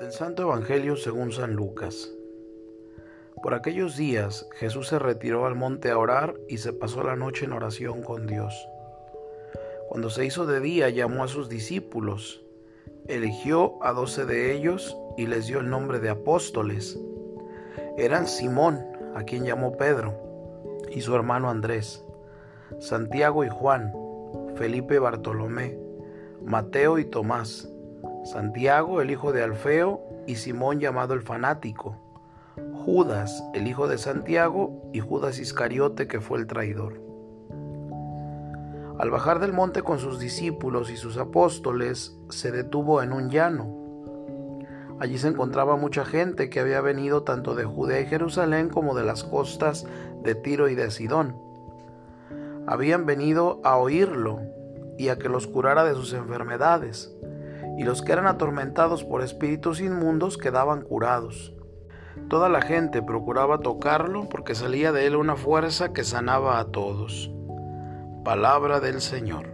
Del Santo Evangelio según San Lucas. Por aquellos días Jesús se retiró al monte a orar y se pasó la noche en oración con Dios. Cuando se hizo de día llamó a sus discípulos, eligió a doce de ellos y les dio el nombre de apóstoles. Eran Simón, a quien llamó Pedro, y su hermano Andrés, Santiago y Juan, Felipe y Bartolomé, Mateo y Tomás, Santiago el hijo de Alfeo y Simón llamado el fanático, Judas el hijo de Santiago y Judas Iscariote que fue el traidor. Al bajar del monte con sus discípulos y sus apóstoles, se detuvo en un llano. Allí se encontraba mucha gente que había venido tanto de Judea y Jerusalén como de las costas de Tiro y de Sidón. Habían venido a oírlo y a que los curara de sus enfermedades y los que eran atormentados por espíritus inmundos quedaban curados. Toda la gente procuraba tocarlo porque salía de él una fuerza que sanaba a todos. Palabra del Señor.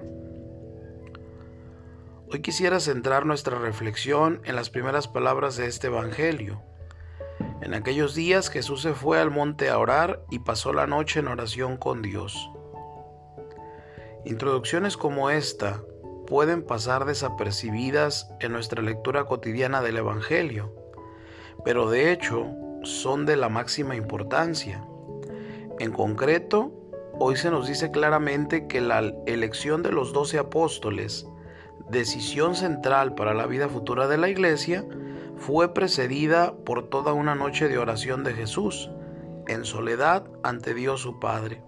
Hoy quisiera centrar nuestra reflexión en las primeras palabras de este Evangelio. En aquellos días Jesús se fue al monte a orar y pasó la noche en oración con Dios. Introducciones como esta pueden pasar desapercibidas en nuestra lectura cotidiana del Evangelio, pero de hecho son de la máxima importancia. En concreto, hoy se nos dice claramente que la elección de los doce apóstoles, decisión central para la vida futura de la Iglesia, fue precedida por toda una noche de oración de Jesús, en soledad ante Dios su Padre.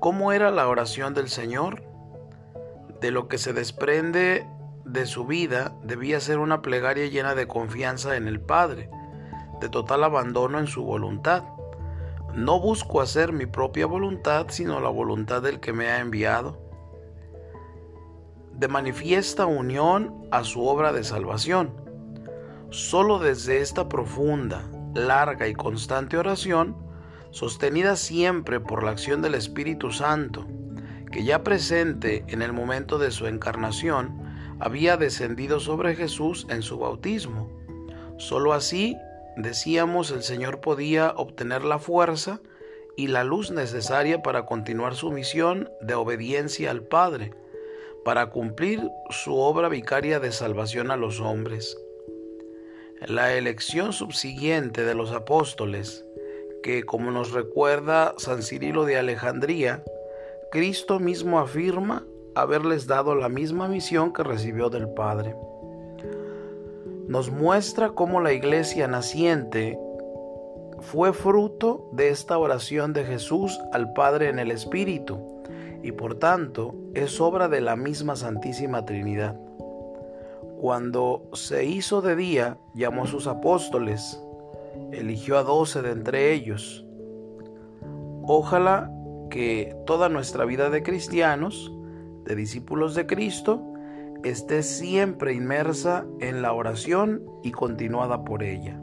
¿Cómo era la oración del Señor? De lo que se desprende de su vida debía ser una plegaria llena de confianza en el Padre, de total abandono en su voluntad. No busco hacer mi propia voluntad, sino la voluntad del que me ha enviado. De manifiesta unión a su obra de salvación. Solo desde esta profunda, larga y constante oración, sostenida siempre por la acción del Espíritu Santo, que ya presente en el momento de su encarnación, había descendido sobre Jesús en su bautismo. Solo así, decíamos, el Señor podía obtener la fuerza y la luz necesaria para continuar su misión de obediencia al Padre, para cumplir su obra vicaria de salvación a los hombres. La elección subsiguiente de los apóstoles, que como nos recuerda San Cirilo de Alejandría, Cristo mismo afirma haberles dado la misma misión que recibió del Padre. Nos muestra cómo la iglesia naciente fue fruto de esta oración de Jesús al Padre en el Espíritu y por tanto es obra de la misma Santísima Trinidad. Cuando se hizo de día, llamó a sus apóstoles, eligió a doce de entre ellos. Ojalá que toda nuestra vida de cristianos, de discípulos de Cristo, esté siempre inmersa en la oración y continuada por ella.